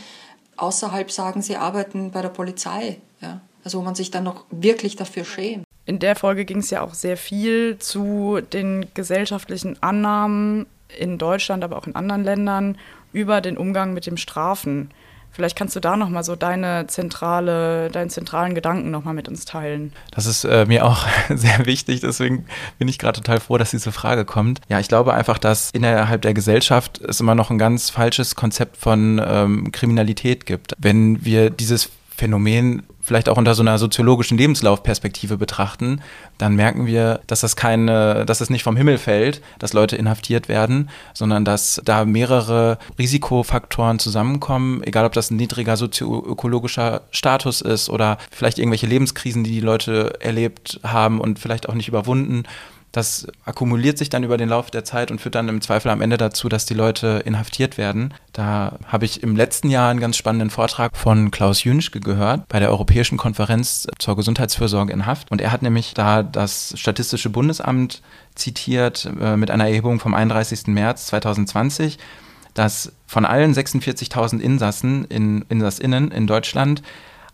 außerhalb sagen, sie arbeiten bei der Polizei. Ja? Also wo man sich dann noch wirklich dafür schämt. In der Folge ging es ja auch sehr viel zu den gesellschaftlichen Annahmen in Deutschland, aber auch in anderen Ländern über den Umgang mit dem Strafen. Vielleicht kannst du da nochmal so deine zentrale, deinen zentralen Gedanken nochmal mit uns teilen. Das ist äh, mir auch [laughs] sehr wichtig, deswegen bin ich gerade total froh, dass diese Frage kommt. Ja, ich glaube einfach, dass innerhalb der Gesellschaft es immer noch ein ganz falsches Konzept von ähm, Kriminalität gibt. Wenn wir dieses Phänomen vielleicht auch unter so einer soziologischen Lebenslaufperspektive betrachten, dann merken wir, dass das keine, dass es nicht vom Himmel fällt, dass Leute inhaftiert werden, sondern dass da mehrere Risikofaktoren zusammenkommen, egal ob das ein niedriger sozioökologischer Status ist oder vielleicht irgendwelche Lebenskrisen, die die Leute erlebt haben und vielleicht auch nicht überwunden das akkumuliert sich dann über den Lauf der Zeit und führt dann im Zweifel am Ende dazu, dass die Leute inhaftiert werden. Da habe ich im letzten Jahr einen ganz spannenden Vortrag von Klaus Jünschke gehört bei der Europäischen Konferenz zur Gesundheitsfürsorge in Haft. Und er hat nämlich da das Statistische Bundesamt zitiert äh, mit einer Erhebung vom 31. März 2020 dass von allen 46.000 Insassen in Insassinnen in Deutschland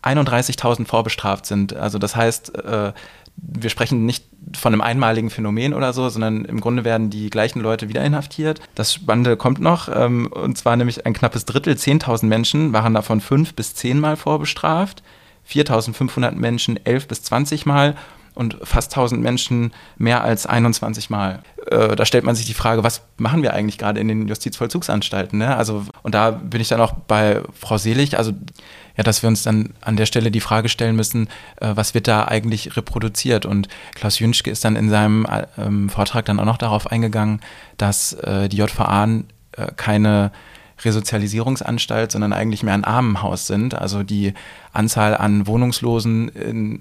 31.000 vorbestraft sind. Also das heißt, äh, wir sprechen nicht von einem einmaligen Phänomen oder so, sondern im Grunde werden die gleichen Leute wieder inhaftiert. Das Spannende kommt noch, ähm, und zwar nämlich ein knappes Drittel, 10.000 Menschen waren davon fünf bis zehnmal vorbestraft, 4.500 Menschen elf bis 20 Mal und fast 1000 Menschen mehr als 21 Mal. Äh, da stellt man sich die Frage, was machen wir eigentlich gerade in den Justizvollzugsanstalten? Ne? Also, und da bin ich dann auch bei Frau Selig, also ja, dass wir uns dann an der Stelle die Frage stellen müssen, äh, was wird da eigentlich reproduziert? Und Klaus Jünschke ist dann in seinem äh, ähm, Vortrag dann auch noch darauf eingegangen, dass äh, die JVA äh, keine Resozialisierungsanstalt, sondern eigentlich mehr ein Armenhaus sind. Also die Anzahl an Wohnungslosen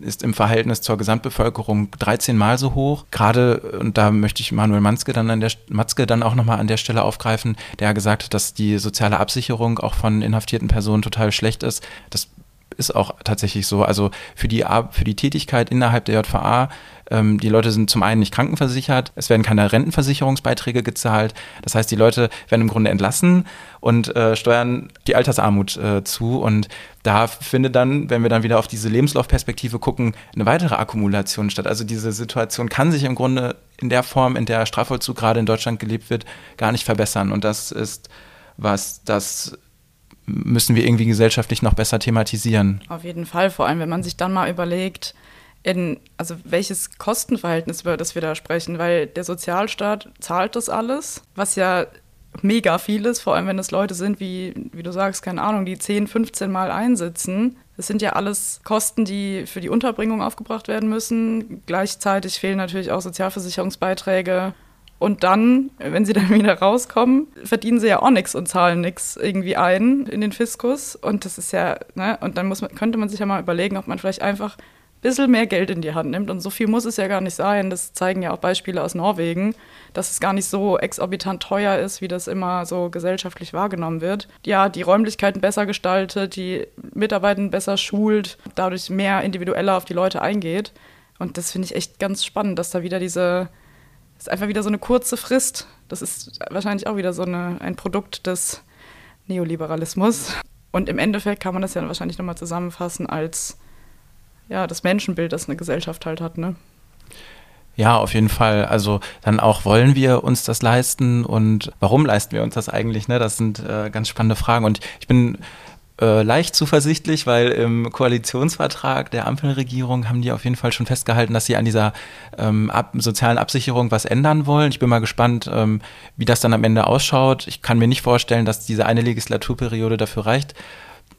ist im Verhältnis zur Gesamtbevölkerung 13 Mal so hoch. Gerade, und da möchte ich Manuel Manske dann an der Matzke dann auch nochmal an der Stelle aufgreifen, der gesagt hat, dass die soziale Absicherung auch von inhaftierten Personen total schlecht ist. Das ist auch tatsächlich so. Also für die, für die Tätigkeit innerhalb der JVA, ähm, die Leute sind zum einen nicht krankenversichert, es werden keine Rentenversicherungsbeiträge gezahlt. Das heißt, die Leute werden im Grunde entlassen und äh, steuern die Altersarmut äh, zu. Und da findet dann, wenn wir dann wieder auf diese Lebenslaufperspektive gucken, eine weitere Akkumulation statt. Also diese Situation kann sich im Grunde in der Form, in der Strafvollzug gerade in Deutschland gelebt wird, gar nicht verbessern. Und das ist was das müssen wir irgendwie gesellschaftlich noch besser thematisieren. Auf jeden Fall, vor allem wenn man sich dann mal überlegt, in, also welches Kostenverhältnis, über das wir da sprechen, weil der Sozialstaat zahlt das alles, was ja mega viel ist, vor allem wenn es Leute sind, wie, wie du sagst, keine Ahnung, die 10, 15 Mal einsitzen. Das sind ja alles Kosten, die für die Unterbringung aufgebracht werden müssen. Gleichzeitig fehlen natürlich auch Sozialversicherungsbeiträge und dann, wenn sie [laughs] dann wieder rauskommen, verdienen sie ja auch nichts und zahlen nichts irgendwie ein in den Fiskus. Und das ist ja, ne, und dann muss man, könnte man sich ja mal überlegen, ob man vielleicht einfach bisschen mehr Geld in die Hand nimmt. Und so viel muss es ja gar nicht sein. Das zeigen ja auch Beispiele aus Norwegen, dass es gar nicht so exorbitant teuer ist, wie das immer so gesellschaftlich wahrgenommen wird. Ja, die Räumlichkeiten besser gestaltet, die Mitarbeiter besser schult, dadurch mehr individueller auf die Leute eingeht. Und das finde ich echt ganz spannend, dass da wieder diese, das ist einfach wieder so eine kurze Frist. Das ist wahrscheinlich auch wieder so eine, ein Produkt des Neoliberalismus. Und im Endeffekt kann man das ja wahrscheinlich nochmal zusammenfassen als ja, das Menschenbild, das eine Gesellschaft halt hat, ne? Ja, auf jeden Fall. Also dann auch wollen wir uns das leisten und warum leisten wir uns das eigentlich? Ne? Das sind äh, ganz spannende Fragen. Und ich bin äh, leicht zuversichtlich, weil im Koalitionsvertrag der Ampelregierung haben die auf jeden Fall schon festgehalten, dass sie an dieser ähm, ab sozialen Absicherung was ändern wollen. Ich bin mal gespannt, ähm, wie das dann am Ende ausschaut. Ich kann mir nicht vorstellen, dass diese eine Legislaturperiode dafür reicht.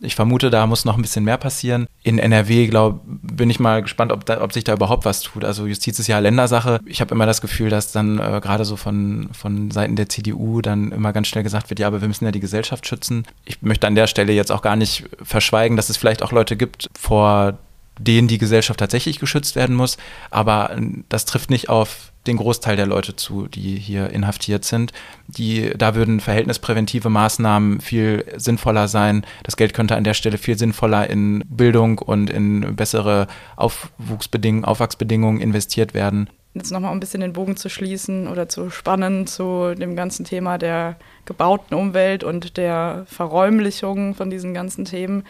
Ich vermute, da muss noch ein bisschen mehr passieren. In NRW, glaube bin ich mal gespannt, ob, da, ob sich da überhaupt was tut. Also Justiz ist ja Ländersache. Ich habe immer das Gefühl, dass dann äh, gerade so von, von Seiten der CDU dann immer ganz schnell gesagt wird, ja, aber wir müssen ja die Gesellschaft schützen. Ich möchte an der Stelle jetzt auch gar nicht verschweigen, dass es vielleicht auch Leute gibt, vor denen die Gesellschaft tatsächlich geschützt werden muss. Aber das trifft nicht auf den Großteil der Leute zu, die hier inhaftiert sind. Die, da würden verhältnispräventive Maßnahmen viel sinnvoller sein. Das Geld könnte an der Stelle viel sinnvoller in Bildung und in bessere Aufwuchsbedingungen, Aufwachsbedingungen investiert werden. Jetzt nochmal ein bisschen den Bogen zu schließen oder zu spannen zu dem ganzen Thema der gebauten Umwelt und der Verräumlichung von diesen ganzen Themen.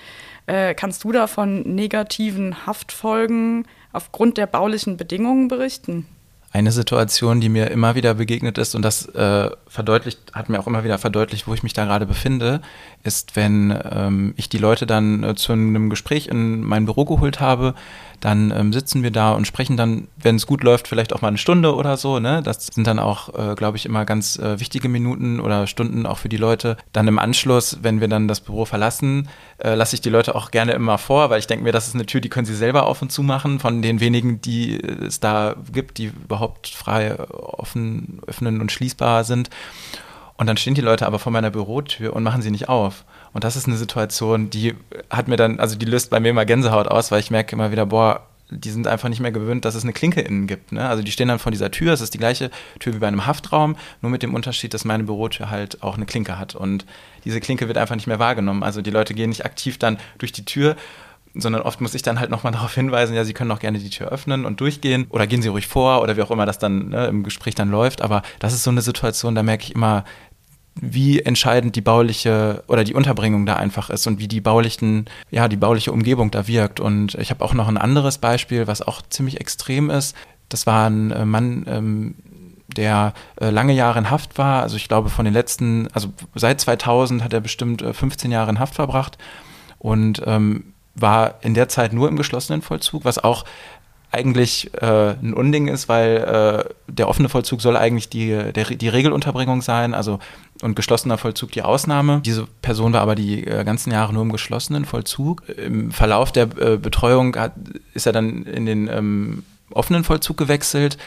Äh, kannst du da von negativen Haftfolgen aufgrund der baulichen Bedingungen berichten? Eine Situation, die mir immer wieder begegnet ist und das äh, verdeutlicht, hat mir auch immer wieder verdeutlicht, wo ich mich da gerade befinde, ist, wenn ähm, ich die Leute dann äh, zu einem Gespräch in mein Büro geholt habe, dann ähm, sitzen wir da und sprechen dann, wenn es gut läuft, vielleicht auch mal eine Stunde oder so. Ne? Das sind dann auch, äh, glaube ich, immer ganz äh, wichtige Minuten oder Stunden auch für die Leute. Dann im Anschluss, wenn wir dann das Büro verlassen, äh, lasse ich die Leute auch gerne immer vor, weil ich denke mir, das ist eine Tür, die können sie selber auf und zu machen, von den wenigen, die es da gibt, die überhaupt frei offen, öffnen und schließbar sind. Und dann stehen die Leute aber vor meiner Bürotür und machen sie nicht auf. Und das ist eine Situation, die hat mir dann, also die löst bei mir immer Gänsehaut aus, weil ich merke immer wieder, boah, die sind einfach nicht mehr gewöhnt, dass es eine Klinke innen gibt. Ne? Also die stehen dann vor dieser Tür, es ist die gleiche Tür wie bei einem Haftraum, nur mit dem Unterschied, dass meine Bürotür halt auch eine Klinke hat. Und diese Klinke wird einfach nicht mehr wahrgenommen. Also die Leute gehen nicht aktiv dann durch die Tür, sondern oft muss ich dann halt nochmal [laughs] darauf hinweisen, ja, Sie können auch gerne die Tür öffnen und durchgehen oder gehen Sie ruhig vor oder wie auch immer das dann ne, im Gespräch dann läuft. Aber das ist so eine Situation, da merke ich immer, wie entscheidend die bauliche oder die Unterbringung da einfach ist und wie die baulichen, ja, die bauliche Umgebung da wirkt. Und ich habe auch noch ein anderes Beispiel, was auch ziemlich extrem ist. Das war ein äh, Mann, ähm, der äh, lange Jahre in Haft war. Also ich glaube von den letzten, also seit 2000 hat er bestimmt äh, 15 Jahre in Haft verbracht und ähm, war in der Zeit nur im geschlossenen Vollzug, was auch eigentlich äh, ein Unding ist, weil äh, der offene Vollzug soll eigentlich die, der, die Regelunterbringung sein, also und geschlossener Vollzug die Ausnahme. Diese Person war aber die äh, ganzen Jahre nur im geschlossenen Vollzug. Im Verlauf der äh, Betreuung hat, ist er dann in den ähm, offenen Vollzug gewechselt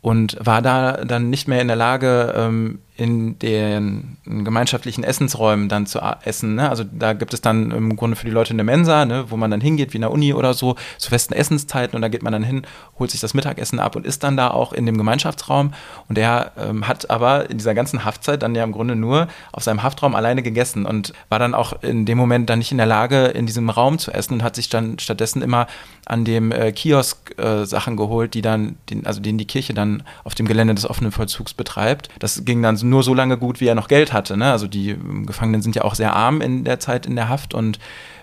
und war da dann nicht mehr in der Lage, ähm, in den gemeinschaftlichen Essensräumen dann zu essen. Ne? Also da gibt es dann im Grunde für die Leute eine Mensa, ne, wo man dann hingeht, wie in der Uni oder so, zu festen Essenszeiten und da geht man dann hin, holt sich das Mittagessen ab und isst dann da auch in dem Gemeinschaftsraum. Und er ähm, hat aber in dieser ganzen Haftzeit dann ja im Grunde nur auf seinem Haftraum alleine gegessen und war dann auch in dem Moment dann nicht in der Lage, in diesem Raum zu essen und hat sich dann stattdessen immer an dem äh, Kiosk äh, Sachen geholt, die dann, den, also den die Kirche dann auf dem Gelände des offenen Vollzugs betreibt. Das ging dann nur so lange gut, wie er noch Geld hatte. Ne? Also die ähm, Gefangenen sind ja auch sehr arm in der Zeit in der Haft und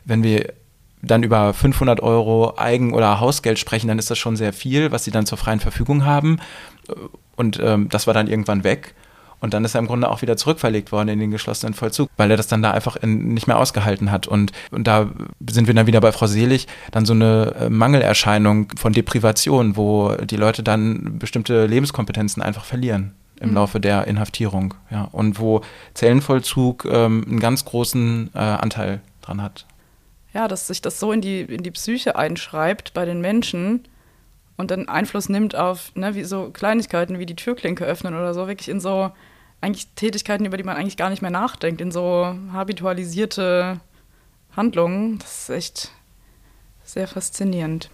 wenn wir dann über 500 Euro Eigen- oder Hausgeld sprechen, dann ist das schon sehr viel, was sie dann zur freien Verfügung haben. Und ähm, das war dann irgendwann weg. Und dann ist er im Grunde auch wieder zurückverlegt worden in den geschlossenen Vollzug, weil er das dann da einfach in, nicht mehr ausgehalten hat. Und, und da sind wir dann wieder bei Frau Selig, dann so eine äh, Mangelerscheinung von Deprivation, wo die Leute dann bestimmte Lebenskompetenzen einfach verlieren im mhm. Laufe der Inhaftierung. Ja. Und wo Zellenvollzug ähm, einen ganz großen äh, Anteil dran hat. Ja, dass sich das so in die, in die Psyche einschreibt bei den Menschen und dann Einfluss nimmt auf, ne, wie so Kleinigkeiten wie die Türklinke öffnen oder so, wirklich in so eigentlich Tätigkeiten, über die man eigentlich gar nicht mehr nachdenkt, in so habitualisierte Handlungen. Das ist echt sehr faszinierend.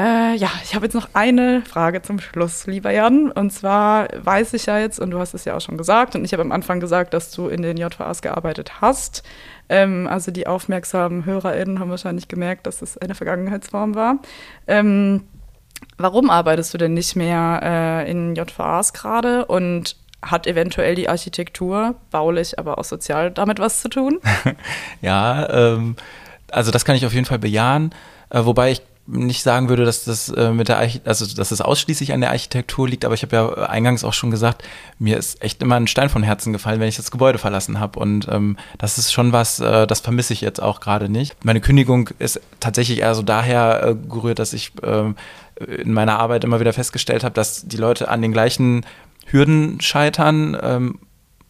Äh, ja, ich habe jetzt noch eine Frage zum Schluss, lieber Jan. Und zwar weiß ich ja jetzt, und du hast es ja auch schon gesagt, und ich habe am Anfang gesagt, dass du in den JVAs gearbeitet hast. Ähm, also die aufmerksamen HörerInnen haben wahrscheinlich gemerkt, dass es eine Vergangenheitsform war. Ähm, warum arbeitest du denn nicht mehr äh, in JVAs gerade? Und hat eventuell die Architektur, baulich, aber auch sozial damit was zu tun? [laughs] ja, ähm, also das kann ich auf jeden Fall bejahen. Äh, wobei ich nicht sagen würde, dass das äh, mit der Arch also dass es ausschließlich an der Architektur liegt, aber ich habe ja eingangs auch schon gesagt, mir ist echt immer ein Stein von Herzen gefallen, wenn ich das Gebäude verlassen habe und ähm, das ist schon was, äh, das vermisse ich jetzt auch gerade nicht. Meine Kündigung ist tatsächlich eher so daher äh, gerührt, dass ich ähm, in meiner Arbeit immer wieder festgestellt habe, dass die Leute an den gleichen Hürden scheitern. Ähm,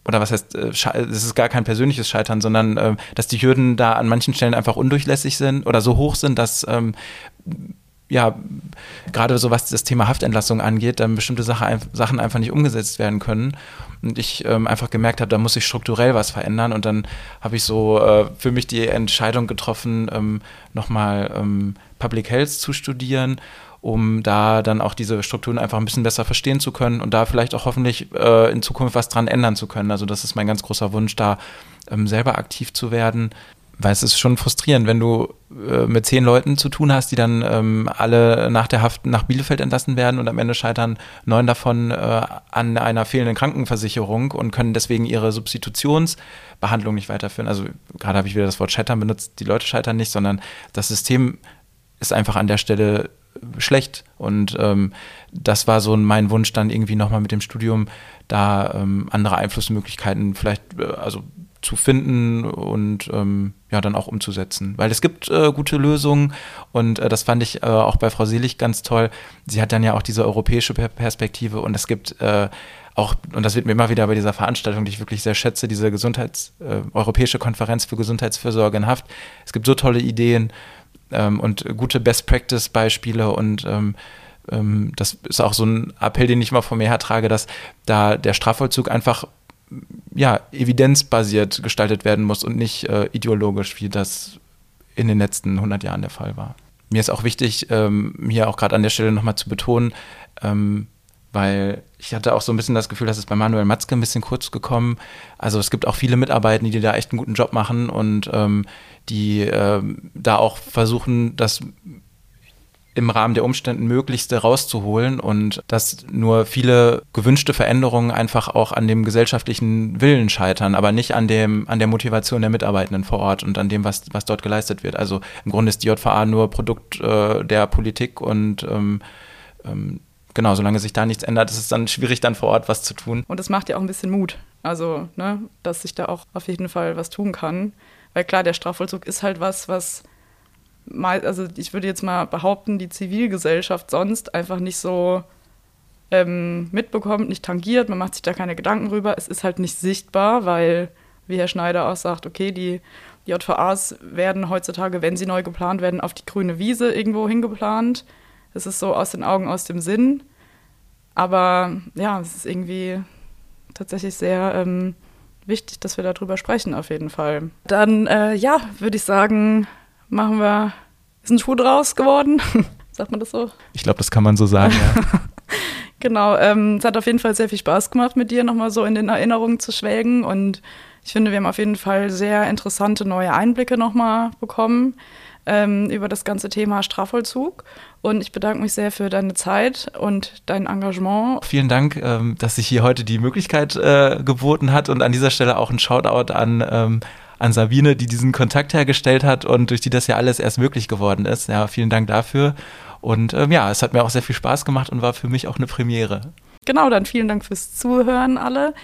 oder was heißt, äh, es ist gar kein persönliches Scheitern, sondern äh, dass die Hürden da an manchen Stellen einfach undurchlässig sind oder so hoch sind, dass ähm, ja, gerade so was das Thema Haftentlassung angeht, dann bestimmte Sache, Sachen einfach nicht umgesetzt werden können. Und ich ähm, einfach gemerkt habe, da muss sich strukturell was verändern. Und dann habe ich so äh, für mich die Entscheidung getroffen, ähm, nochmal ähm, Public Health zu studieren um da dann auch diese Strukturen einfach ein bisschen besser verstehen zu können und da vielleicht auch hoffentlich äh, in Zukunft was dran ändern zu können. Also das ist mein ganz großer Wunsch, da ähm, selber aktiv zu werden. Weil es ist schon frustrierend, wenn du äh, mit zehn Leuten zu tun hast, die dann ähm, alle nach der Haft nach Bielefeld entlassen werden und am Ende scheitern neun davon äh, an einer fehlenden Krankenversicherung und können deswegen ihre Substitutionsbehandlung nicht weiterführen. Also gerade habe ich wieder das Wort scheitern benutzt, die Leute scheitern nicht, sondern das System ist einfach an der Stelle schlecht. Und ähm, das war so mein Wunsch, dann irgendwie nochmal mit dem Studium da ähm, andere Einflussmöglichkeiten vielleicht äh, also zu finden und ähm, ja dann auch umzusetzen. Weil es gibt äh, gute Lösungen und äh, das fand ich äh, auch bei Frau Selig ganz toll. Sie hat dann ja auch diese europäische Perspektive und es gibt äh, auch, und das wird mir immer wieder bei dieser Veranstaltung, die ich wirklich sehr schätze, diese Gesundheits, äh, Europäische Konferenz für Gesundheitsfürsorge in Haft. Es gibt so tolle Ideen ähm, und gute Best-Practice-Beispiele und ähm, ähm, das ist auch so ein Appell, den ich immer vor mir hertrage, dass da der Strafvollzug einfach ja, evidenzbasiert gestaltet werden muss und nicht äh, ideologisch, wie das in den letzten 100 Jahren der Fall war. Mir ist auch wichtig, ähm, hier auch gerade an der Stelle nochmal zu betonen, ähm, weil ich hatte auch so ein bisschen das Gefühl, dass es bei Manuel Matzke ein bisschen kurz gekommen. Also es gibt auch viele Mitarbeiter, die da echt einen guten Job machen und ähm, die ähm, da auch versuchen, das im Rahmen der Umstände möglichste rauszuholen und dass nur viele gewünschte Veränderungen einfach auch an dem gesellschaftlichen Willen scheitern, aber nicht an dem an der Motivation der Mitarbeitenden vor Ort und an dem, was was dort geleistet wird. Also im Grunde ist die JVA nur Produkt äh, der Politik und ähm, ähm, genau, solange sich da nichts ändert, ist es dann schwierig, dann vor Ort was zu tun. Und es macht ja auch ein bisschen Mut. Also, ne, dass sich da auch auf jeden Fall was tun kann. Weil klar, der Strafvollzug ist halt was, was mal, also ich würde jetzt mal behaupten, die Zivilgesellschaft sonst einfach nicht so ähm, mitbekommt, nicht tangiert, man macht sich da keine Gedanken drüber. Es ist halt nicht sichtbar, weil, wie Herr Schneider auch sagt, okay, die JVAs werden heutzutage, wenn sie neu geplant werden, auf die grüne Wiese irgendwo hingeplant. Es ist so aus den Augen, aus dem Sinn. Aber ja, es ist irgendwie tatsächlich sehr ähm, wichtig, dass wir darüber sprechen, auf jeden Fall. Dann, äh, ja, würde ich sagen, machen wir. Ist ein Schuh draus geworden? [laughs] Sagt man das so? Ich glaube, das kann man so sagen, ja. [laughs] genau, ähm, es hat auf jeden Fall sehr viel Spaß gemacht, mit dir nochmal so in den Erinnerungen zu schwelgen. Und ich finde, wir haben auf jeden Fall sehr interessante neue Einblicke nochmal bekommen ähm, über das ganze Thema Strafvollzug. Und ich bedanke mich sehr für deine Zeit und dein Engagement. Vielen Dank, ähm, dass sich hier heute die Möglichkeit äh, geboten hat und an dieser Stelle auch ein Shoutout an, ähm, an Sabine, die diesen Kontakt hergestellt hat und durch die das ja alles erst möglich geworden ist. Ja, vielen Dank dafür. Und ähm, ja, es hat mir auch sehr viel Spaß gemacht und war für mich auch eine Premiere. Genau, dann vielen Dank fürs Zuhören alle.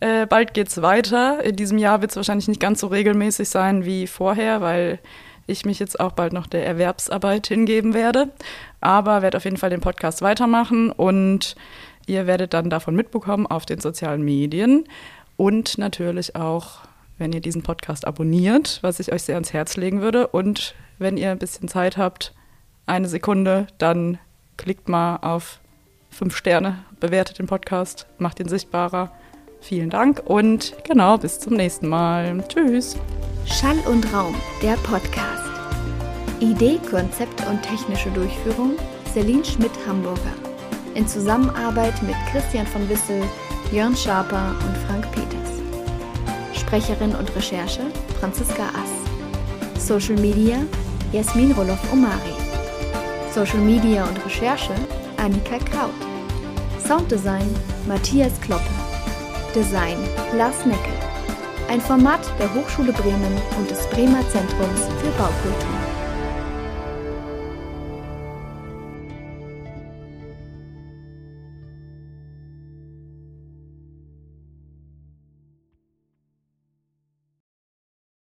Äh, bald geht's weiter. In diesem Jahr wird es wahrscheinlich nicht ganz so regelmäßig sein wie vorher, weil ich mich jetzt auch bald noch der Erwerbsarbeit hingeben werde. Aber werde auf jeden Fall den Podcast weitermachen und ihr werdet dann davon mitbekommen auf den sozialen Medien und natürlich auch, wenn ihr diesen Podcast abonniert, was ich euch sehr ans Herz legen würde. Und wenn ihr ein bisschen Zeit habt, eine Sekunde, dann klickt mal auf fünf Sterne, bewertet den Podcast, macht ihn sichtbarer. Vielen Dank und genau, bis zum nächsten Mal. Tschüss. Schall und Raum, der Podcast. Idee, Konzept und technische Durchführung Celine Schmidt-Hamburger. In Zusammenarbeit mit Christian von Wissel, Jörn Schaper und Frank Peters. Sprecherin und Recherche Franziska Ass. Social Media Jasmin Roloff-Omari. Social Media und Recherche Annika Kraut. Sounddesign Matthias Kloppe. Design Lars Neckel. Ein Format der Hochschule Bremen und des Bremer Zentrums für Baukultur.